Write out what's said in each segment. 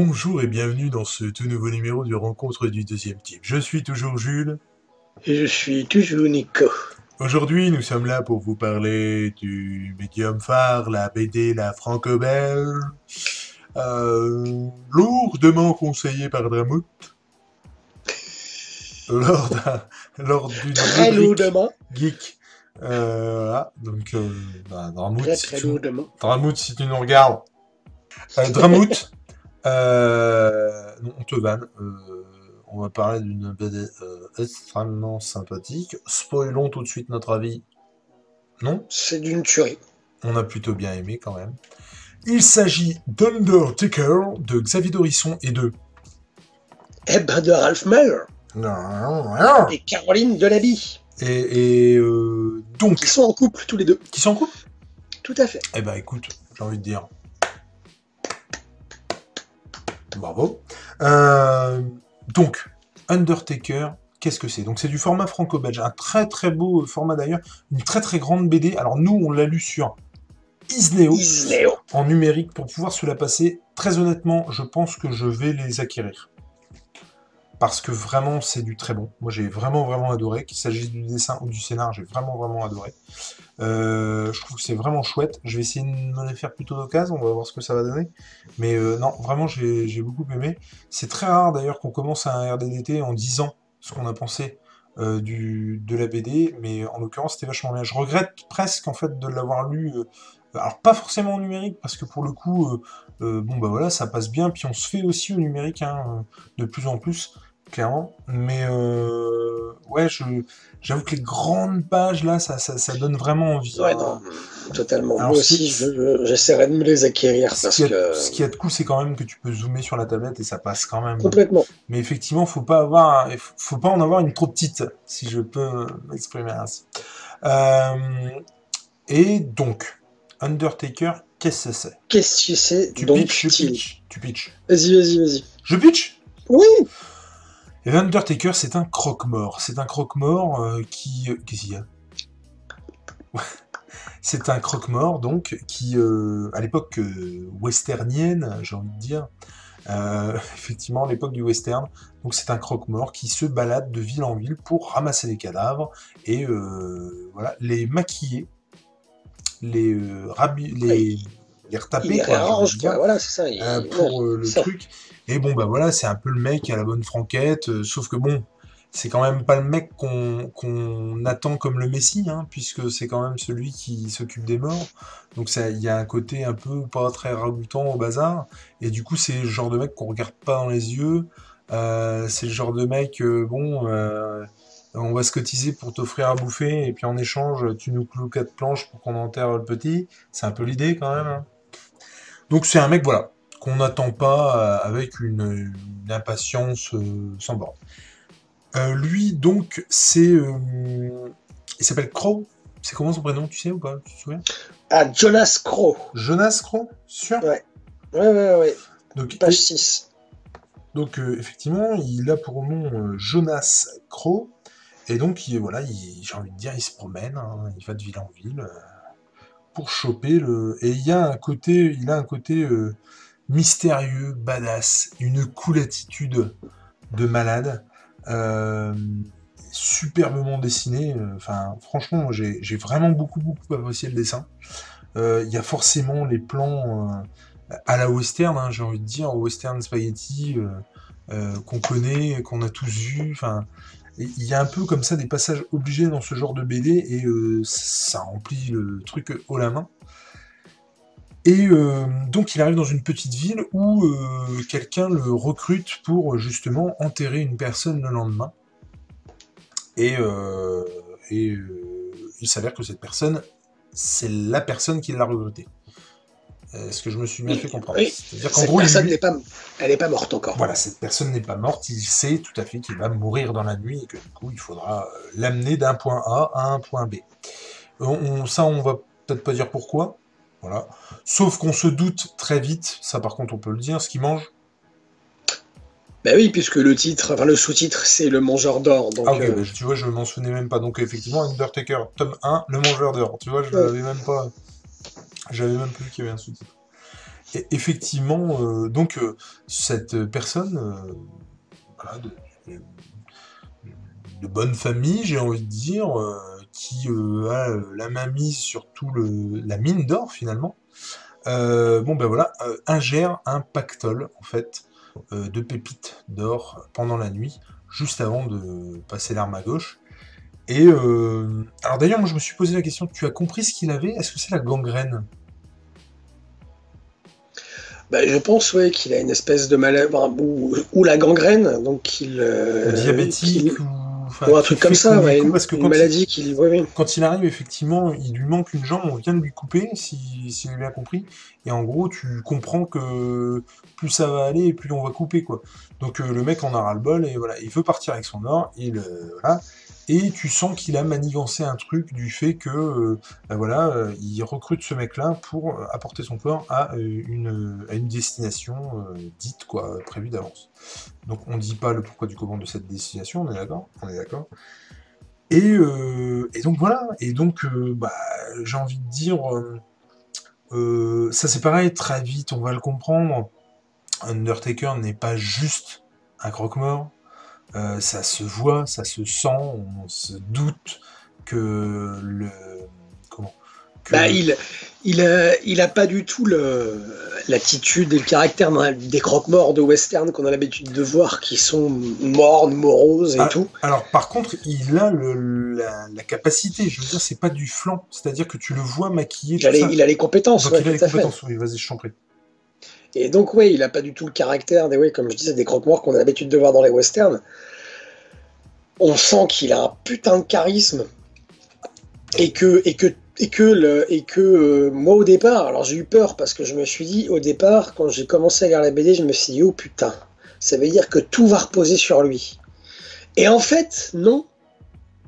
bonjour et bienvenue dans ce tout nouveau numéro du Rencontre du deuxième type. Je suis toujours Jules. Et je suis toujours Nico. Aujourd'hui, nous sommes là pour vous parler du médium phare, la BD La Franco-Belge, euh, lourdement conseillé par Dramout, lors, lors d'une Très lourdement. geek. Euh, voilà, donc euh, bah, Dramout, Très si tu- lourdement. Dramout, si tu nous regardes. Dramout, non, on te vanne. euh, on va parler d'une BD euh, extrêmement sympathique. Spoilons tout de suite notre avis. Non, C'est d'une tuerie. on a plutôt bien aimé quand même. Il s'agit d'Undertaker de Xavier Dorisson et de. Eh ben de Ralph Meyer et Caroline Delaby, Et, et, euh, donc, qui sont en couple tous les deux. qui s'en coupe Tout à fait. Eh ben écoute, j'ai envie de dire. Bravo. Euh, donc, Undertaker, qu'est-ce que c'est? Donc c'est du format franco-belge, un très très beau format d'ailleurs, une très très grande BD. Alors nous, on l'a lu sur Isneo Isneo. en numérique pour pouvoir se la passer. Très honnêtement, je pense que je vais les acquérir. Parce que vraiment, c'est du très bon. Moi, j'ai vraiment, vraiment adoré. Qu'il s'agisse du dessin ou du scénar, j'ai vraiment, vraiment adoré. Euh, je trouve que c'est vraiment chouette. Je vais essayer de me faire plutôt d'occasion. On va voir ce que ça va donner. Mais euh, non, vraiment, j'ai j'ai beaucoup aimé. C'est très rare d'ailleurs qu'on commence un RDDT en disant ce qu'on a pensé euh, du, de la BD. Mais en l'occurrence, c'était vachement bien. Je regrette presque en fait de l'avoir lu. Alors pas forcément en numérique parce que pour le coup, euh, euh, bon bah voilà, ça passe bien. Puis on se fait aussi au numérique hein, de plus en plus, clairement. Mais euh, ouais, je, j'avoue que les grandes pages là, ça, ça, ça donne vraiment envie. Ouais, non, totalement. Alors, Moi aussi, je- j'essaierai de me les acquérir Ce parce qui, a, que. ce qui a de coup, c'est quand même que tu peux zoomer sur la tablette et ça passe quand même. Complètement. Mais effectivement, faut pas avoir, faut- faut pas en avoir une trop petite, si je peux m'exprimer ainsi. Euh, et donc, Undertaker, qu'est-ce que c'est? Qu'est-ce que c'est? Tu donc pitches, je style pitch, tu pitch. Vas-y, vas-y, vas-y. Je pitch Oui. Et Undertaker, c'est un croque-mort. C'est un croque-mort euh, qui... euh, Qu'est-ce qu'il y a? C'est un croque-mort, donc, qui, euh, à l'époque euh, westernienne, j'ai envie de dire, euh, effectivement, à l'époque du western, donc c'est un croque-mort qui se balade de ville en ville pour ramasser les cadavres et voilà, les maquiller, les, euh, rabi- les, les retaper, quoi, quoi. Voilà, c'est ça. il- euh, pour euh, le ça. truc. Et bon, bah voilà, c'est un peu le mec à la bonne franquette, euh, sauf que bon, c'est quand même pas le mec qu'on qu'on attend comme le Messie, hein, puisque c'est quand même celui qui s'occupe des morts. Donc ça, il y a un côté un peu pas très ragoûtant au bazar. Et du coup, c'est le genre de mec qu'on regarde pas dans les yeux. Euh, c'est le genre de mec, euh, bon, euh, on va se cotiser pour t'offrir à bouffer, et puis en échange, tu nous cloues quatre planches pour qu'on enterre le petit. C'est un peu l'idée quand même. hein. Donc c'est un mec, voilà, qu'on n'attend pas euh, avec une, une impatience euh, sans borne. Euh, lui, donc, c'est... euh, il s'appelle Crow. C'est comment son prénom, tu sais ou pas? Tu te souviens? Ah, Jonas Crow. Jonas Crow Sûr? Ouais. Ouais, ouais, ouais. Donc, Page 6. donc effectivement, il a pour nom Jonas Crow. Et donc, il, voilà, il- j'ai envie de dire, il se promène, hein, il va de ville en ville euh, pour choper le. Et il y a un côté, il a un côté euh, mystérieux, badass, une cool attitude de malade, euh, superbement dessiné. Enfin, franchement, j'ai vraiment beaucoup, beaucoup apprécié le dessin. Il y a forcément les plans à la western, hein, j'ai envie de dire, western spaghetti qu'on connaît, qu'on a tous vu. Enfin, il y a un peu comme ça des passages obligés dans ce genre de BD et euh, ça remplit le truc haut la main. Et euh, donc il arrive dans une petite ville où euh, quelqu'un le recrute pour justement enterrer une personne le lendemain. Et, et il s'avère que cette personne, c'est la personne qui l'a recruté. Est-ce que je me suis bien Oui, fait comprendre oui. C'est-à-dire qu'en gros, personne n'est pas, elle n'est pas morte encore. voilà, cette personne n'est pas morte, il sait tout à fait qu'il va mourir dans la nuit et que du coup, il faudra euh, l'amener d'un point A à un point B. On- on- ça, on va peut-être pas dire pourquoi, voilà. Sauf qu'on se doute très vite, ça par contre on peut le dire, ce qu'il mange. Bah oui, puisque le titre, enfin le sous-titre, c'est le mangeur d'or. Donc, Ah ok, euh, bah, tu vois, je m'en souvenais même pas. Donc effectivement, Undertaker, tome 1, le mangeur d'or. Tu vois, je Ouais. l'avais même pas... J'avais même plus qu'il y avait un sous-titre. Et effectivement, euh, donc cette personne, de, de, bonne famille, j'ai envie de dire, qui a la main mise sur tout le, la mine d'or finalement. bon ben voilà, ingère un pactole en fait de pépites d'or pendant la nuit, juste avant de passer l'arme à gauche. Et euh, alors d'ailleurs, moi je me suis posé la question, tu as compris ce qu'il avait? Est-ce que c'est la gangrène? Bah, je pense ouais, qu'il a une espèce de maladie ou, la gangrène, donc qu'il euh, diabétique ou, un truc comme ça, ouais, parce que une maladie qu'il quand il arrive effectivement, il lui manque une jambe, on vient de lui couper, si, si j'ai bien compris, et en gros tu comprends que plus ça va aller, plus on va couper quoi. Donc euh, le mec en a ras le bol et voilà, il veut partir avec son or, il voilà et tu sens qu'il a manigancé un truc du fait que euh, ben voilà, euh, il recrute ce mec-là pour euh, apporter son corps à une, destination dite quoi, prévue d'avance. Donc on ne dit pas le pourquoi du comment de cette destination, on est d'accord On est d'accord. Et, et, donc voilà, et donc bah, j'ai envie de dire, ça c'est pareil, très vite on va le comprendre, Undertaker n'est pas juste un croque-mort, euh, ça se voit, ça se sent, on se doute que le. Comment bah, il, il, il a pas du tout l'attitude et le caractère des croque-morts de western qu'on a l'habitude de voir, qui sont mornes, moroses et ah, tout. Alors, par contre, il a la, capacité, je veux dire, c'est pas du flanc, c'est-à-dire que tu le vois maquillé. Il, a les, il a les compétences. il a les compétences, oui, vas-y, je t'en prie. Et donc, oui, il a pas du tout le caractère des, ouais, comme je disais, des croque-morts qu'on a l'habitude de voir dans les westerns. On sent qu'il a un putain de charisme et que, et que, et que, le, euh, moi au départ, alors j'ai eu peur parce que je me suis dit, au départ, quand j'ai commencé à lire la BD, je me suis dit, oh putain, ça veut dire que tout va reposer sur lui. Et en fait, non,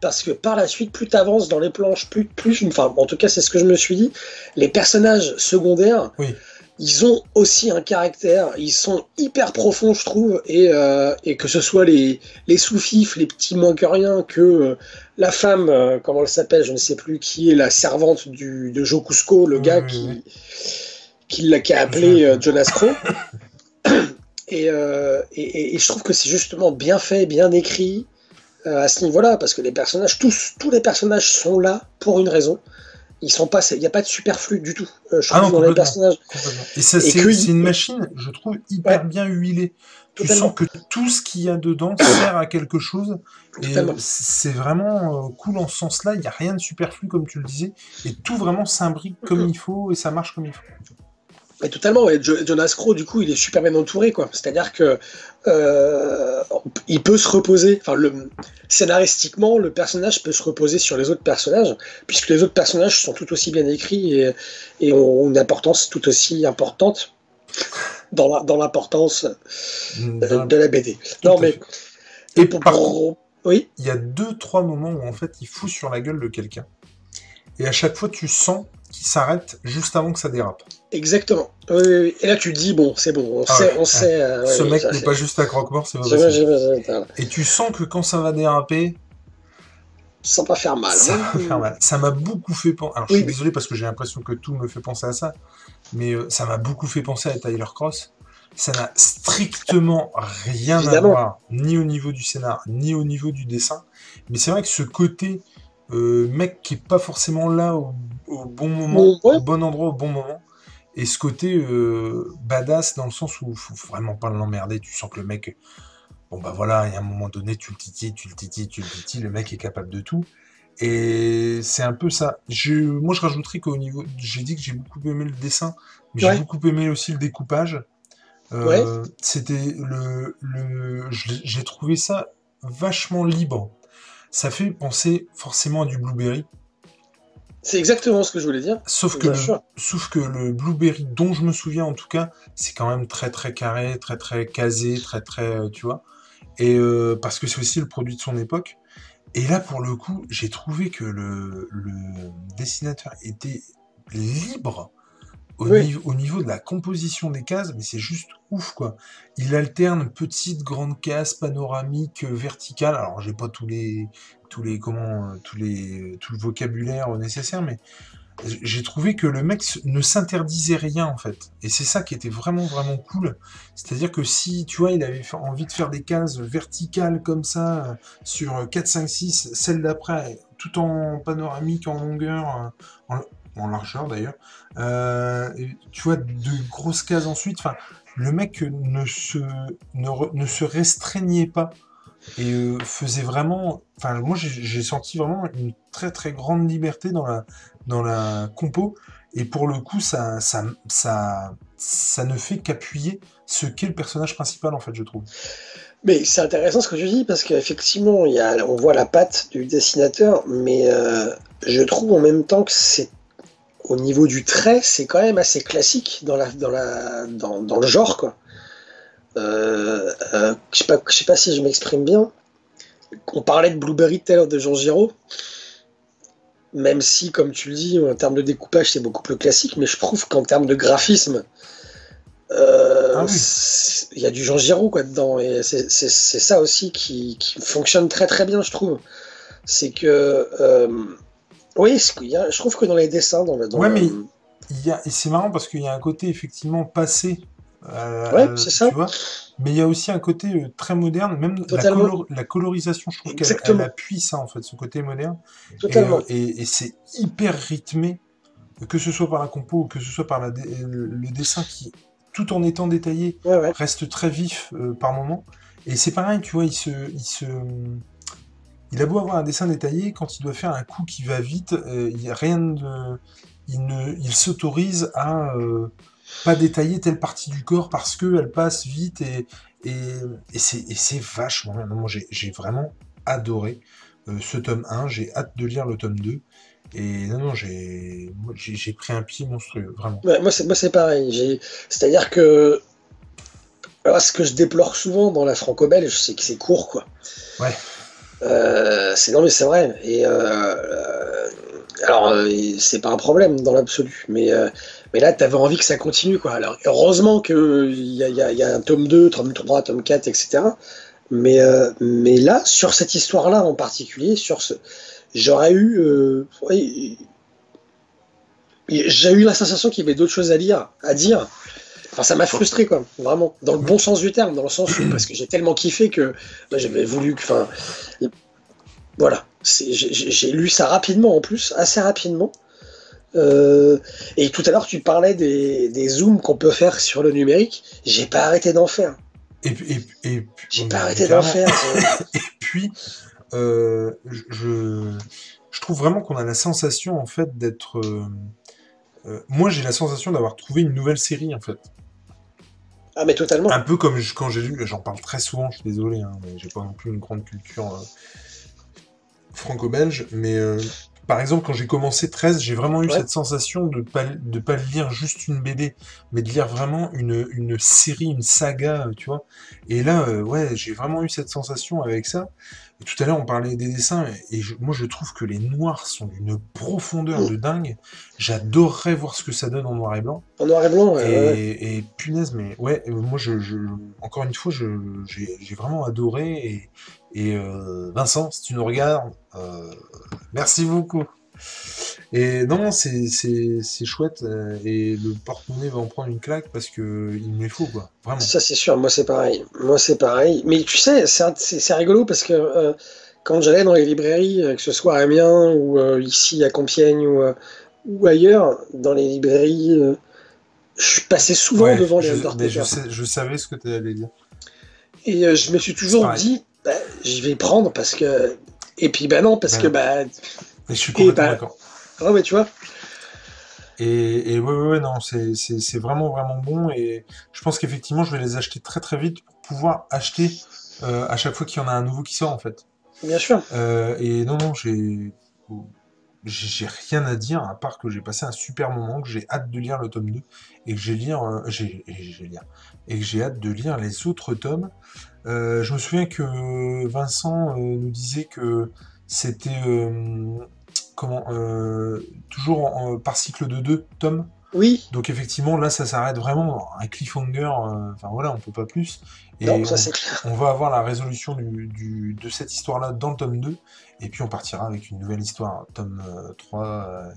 parce que par la suite, plus tu avances dans les planches, plus, plus, enfin, en tout cas, c'est ce que je me suis dit, les personnages secondaires, oui ils ont aussi un caractère, ils sont hyper profonds, je trouve, et, euh, et que ce soit les, les sous-fifs, les petits moins que rien, que euh, la femme, euh, comment elle s'appelle, je ne sais plus, qui est la servante du, de Joe Cusco, le gars qui, qui, qui, a appelé Jonas Crow. et, et, et, je trouve que c'est justement bien fait, bien écrit à ce niveau-là, parce que les personnages, tous, tous les personnages sont là pour une raison ils sont pas, il n'y a pas de superflu du tout. Euh, je ah trouve dans les personnages. Et, c'est une machine, je trouve, hyper bien huilée. Tu sens que tout ce qu'il y a dedans sert à quelque chose. Et c'est vraiment euh, cool en ce sens-là. Il n'y a rien de superflu, comme tu le disais. Et tout vraiment s'imbrique comme il faut et ça marche comme il faut totalement, Jonas Crow, du coup, il est super bien entouré, quoi. C'est-à-dire que euh, il peut se reposer, enfin, le, scénaristiquement, le personnage peut se reposer sur les autres personnages, puisque les autres personnages sont tout aussi bien écrits et, et ont une importance tout aussi importante dans l'importance de, la BD. non, mais. Et pour, oui? il y a deux, trois moments où en fait il fout sur la gueule de quelqu'un. Et à chaque fois, tu sens qu'il s'arrête juste avant que ça dérape. Exactement. Et là, tu dis, bon, c'est bon, on ah sait. On sait euh, Ce mec n'est pas juste un croque-mort, c'est vrai. Et tu sens que quand ça va déraper. Ça va faire mal. Ça va faire mal. Ça m'a beaucoup fait penser. Alors, je suis désolé parce que j'ai l'impression que tout me fait penser à ça. Mais euh, ça m'a beaucoup fait penser à Tyler Cross. Ça n'a strictement rien à voir, ni au niveau du scénar, ni au niveau du dessin. Mais c'est vrai que ce côté euh, mec qui est pas forcément là au, bon moment, au bon endroit, au bon moment, et ce côté euh, badass dans le sens où faut vraiment pas l'emmerder. Tu sens que le mec, bon bah voilà, il y a un moment donné, tu le titilles, tu le titilles, tu le titilles, le mec est capable de tout. Et c'est un peu ça. Je, moi, je rajouterais qu'au niveau, j'ai dit que j'ai beaucoup aimé le dessin, mais j'ai beaucoup aimé aussi le découpage. Euh, c'était le, le j'ai trouvé ça vachement libre. Ça fait penser forcément à du Blueberry. C'est exactement ce que je voulais dire. Sauf que, le, sauf que le Blueberry, dont je me souviens en tout cas, c'est quand même très très carré, très très casé, très très, euh, tu vois. Et euh, parce que c'est aussi le produit de son époque. Et là, pour le coup, j'ai trouvé que le, dessinateur était libre au, niveau, au, niveau, de la composition des cases, mais c'est juste ouf quoi. Il alterne petites, grandes cases, panoramiques, verticales. Alors j'ai pas tous les tous les comment tous les tout le vocabulaire nécessaire mais j'ai trouvé que le mec ne s'interdisait rien en fait. Et c'est ça qui était vraiment vraiment cool. C'est-à-dire que si tu vois, il avait envie de faire des cases verticales comme ça euh, sur 4, 5, 6, celle d'après, tout en panoramique, en longueur, euh, en, largeur d'ailleurs. Euh, tu vois, de grosses cases ensuite. Enfin, le mec ne se, ne se restreignait pas et euh, faisait vraiment. Enfin, moi, j'ai senti vraiment une très très grande liberté dans la dans la compo. Et pour le coup, ça ça ça ça ne fait qu'appuyer ce qu'est le personnage principal en fait, je trouve. Mais c'est intéressant ce que tu dis parce qu'effectivement, on voit la patte du dessinateur, mais euh, je trouve en même temps que c'est au niveau du trait, c'est quand même assez classique dans la dans la dans, dans le genre quoi. Euh, euh, je sais pas, sais pas si je m'exprime bien. On parlait de Blueberry tout de Jean Giraud. Même si, comme tu le dis, en termes de découpage, c'est beaucoup plus classique, mais je trouve qu'en termes de graphisme, euh, ah il y a du Jean Giraud quoi dedans, et c'est ça aussi qui, fonctionne très très bien, je trouve. C'est que, oui, je trouve que dans les dessins, dans le, ouais, mais c'est marrant parce qu'il y a un côté effectivement passé euh, ouais, c'est ça. mais il y a aussi un côté euh, très moderne, même la, colorisation, je trouve qu'elle appuie ça, en fait, ce côté moderne. Totalement. Et, et, c'est hyper rythmé, que ce soit par la compo ou que ce soit par la le dessin qui, tout en étant détaillé, reste très vif euh, par moment. Et c'est pareil, tu vois, il se, il se, il a beau avoir un dessin détaillé, quand il doit faire un coup qui va vite, il y a rien de, il ne, il s'autorise à pas détailler telle partie du corps parce qu'elle passe vite et, et, et c'est vachement bien. Moi, j'ai vraiment adoré euh, ce tome 1. J'ai hâte de lire le tome 2. Et non, non, j'ai pris un pied monstrueux, vraiment. moi, c'est pareil. C'est-à-dire que. Alors, ce que je déplore souvent dans la franco-belge, c'est que c'est court, quoi. Ouais. Euh, c'est non, mais c'est vrai. Et. Euh, alors, c'est pas un problème dans l'absolu, mais mais là, tu avais envie que ça continue, quoi. Alors, heureusement qu'il y y, a un tome 2, tome 3, tome 4, etc. Mais, euh, mais là, sur cette histoire-là en particulier, sur ce, j'aurais eu, euh, j'ai eu la sensation qu'il y avait d'autres choses à lire, à dire. Enfin, ça m'a frustré, quoi, vraiment, dans le bon sens du terme, dans le sens où, parce que j'ai tellement kiffé que j'avais voulu, enfin, voilà, j'ai lu ça rapidement en plus, assez rapidement. Euh, et tout à l'heure, tu parlais des, des zooms qu'on peut faire sur le numérique. J'ai pas arrêté d'en faire. Et, et, et j'ai pas arrêté d'en faire. et puis, euh, je, je trouve vraiment qu'on a la sensation en fait d'être. Euh, moi, j'ai la sensation d'avoir trouvé une nouvelle série en fait. Ah mais totalement. Un peu comme quand j'ai lu, j'en parle très souvent, je suis désolé, hein, mais j'ai pas non plus une grande culture franco-belge, mais par exemple, quand j'ai commencé 13, j'ai vraiment eu cette sensation de pas, de pas lire juste une BD, mais de lire vraiment une, une série, une saga, tu vois. Et là, euh, ouais, j'ai vraiment eu cette sensation avec ça. Tout à l'heure, on parlait des dessins, et moi, je trouve que les noirs sont d'une profondeur de dingue. J'adorerais voir ce que ça donne en noir et blanc. En noir et blanc, et, et punaise, mais ouais, euh, moi, je, je encore une fois, j'ai vraiment adoré, et, et euh, Vincent, si tu nous regardes, euh, merci beaucoup. Et non, c'est chouette. Euh, et le porte-monnaie va en prendre une claque parce que il me faut, quoi. Vraiment. Ça, c'est sûr. Moi, c'est pareil. Moi, c'est pareil. Mais tu sais, c'est rigolo parce que quand j'allais dans les librairies, que ce soit à Amiens ou ici à Compiègne ou, ou, ailleurs, dans les librairies, je passais souvent devant les je, je, je, savais ce que tu allais dire. Et je me suis toujours dit, bah, je vais prendre parce que. Et puis, bah non, parce que, bah. Je suis complètement bah, d'accord. Ouais, mais tu vois. Et, et ouais, ouais, ouais, non, c'est vraiment, vraiment bon. Et je pense qu'effectivement, je vais les acheter très, très vite pour pouvoir acheter euh, à chaque fois qu'il y en a un nouveau qui sort, en fait. Bien sûr. Euh, et non, non, j'ai. J'ai rien à dire à part que j'ai passé un super moment, que j'ai hâte de lire le tome 2 et que j'ai lire, euh, j'ai lire et que j'ai hâte de lire les autres tomes. Euh, je me souviens que Vincent euh, nous disait que c'était euh, comment toujours par cycle de deux tomes. Oui. Donc effectivement, là, ça s'arrête vraiment un cliffhanger. euh, Enfin voilà, on peut pas plus. Et Non, ça on, va avoir la résolution du, du- de cette histoire-là dans le tome 2. Et puis on partira avec une nouvelle histoire, tome euh, 3. euh,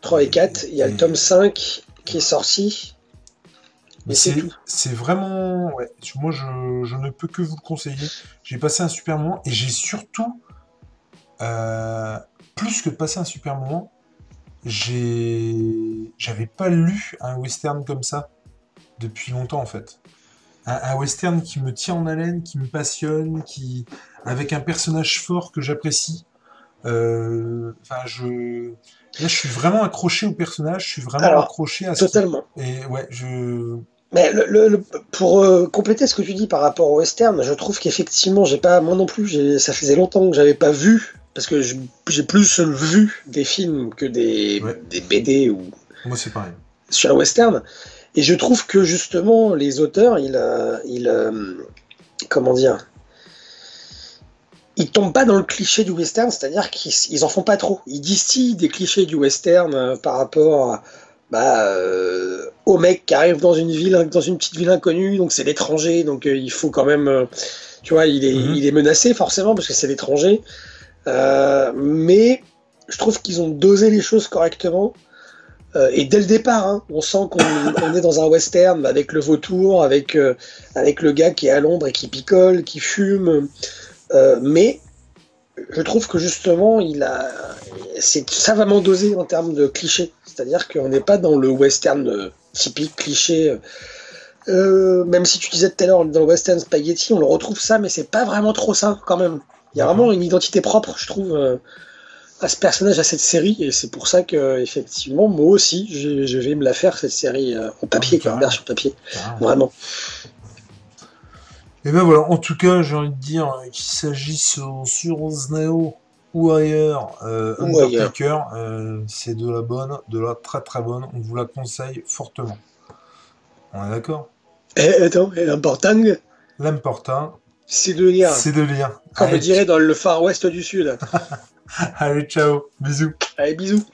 3 et 4, il y a et- le tome 5 qui est sorti. Mais c'est vraiment. Ouais, moi, je, je ne peux que vous le conseiller. J'ai passé un super moment et j'ai surtout, euh, plus que de passer un super moment, j'avais pas lu un western comme ça depuis longtemps en fait. Un, un western qui me tient en haleine, qui me passionne, qui avec un personnage fort que j'apprécie. Euh, Enfin, je là, je suis vraiment accroché au personnage. Je suis vraiment Alors, accroché à ce Totalement. Et ouais, je Mais le, le- le- pour euh, compléter ce que tu dis par rapport au western, je trouve qu'effectivement, j'ai pas, moi non plus, ça faisait longtemps que j'avais pas vu, parce que j'ai plus vu des films que des, Ouais. des BD ou Moi, c'est pareil. sur un western. Et je trouve que justement, les auteurs, ils, euh, ils euh, comment dire, ils tombent pas dans le cliché du western, c'est-à-dire qu'ils ils en font pas trop. Ils distillent des clichés du western euh, par rapport à, bah, euh, au mec qui arrive dans une ville, dans une petite ville inconnue, donc c'est l'étranger, donc euh, il faut quand même, euh, tu vois, il est, Mhm. il est menacé forcément parce que c'est l'étranger. Euh, mais je trouve qu'ils ont dosé les choses correctement. Euh, et dès le départ, hein, on sent qu'on on est dans un western avec le vautour, avec, euh, avec le gars qui est à l'ombre et qui picole, qui fume. Mais je trouve que justement, il a, c'est savamment dosé en termes de clichés. C'est-à-dire qu'on n'est pas dans le western typique cliché. même si tu disais tout à l'heure dans le western spaghetti, on le retrouve ça, mais c'est pas vraiment trop ça quand même. Il y a vraiment une identité propre, je trouve, euh, à ce personnage, à cette série, et c'est pour ça que effectivement, moi aussi, je, je vais me la faire cette série euh, en papier, Ah, quoi, version papier, vraiment. Et ben voilà, en tout cas, j'ai envie de dire euh, qu'il s'agisse sur Zneo ou ailleurs, euh, Ou Undertaker, euh, c'est de la bonne, de la très très bonne. On vous la conseille fortement. On est d'accord? Et attends, et l'important, L'important, c'est de lire, c'est de lire. comme dirait dans le Far West du Sud. allez, ciao, bisous. Allez, bisous.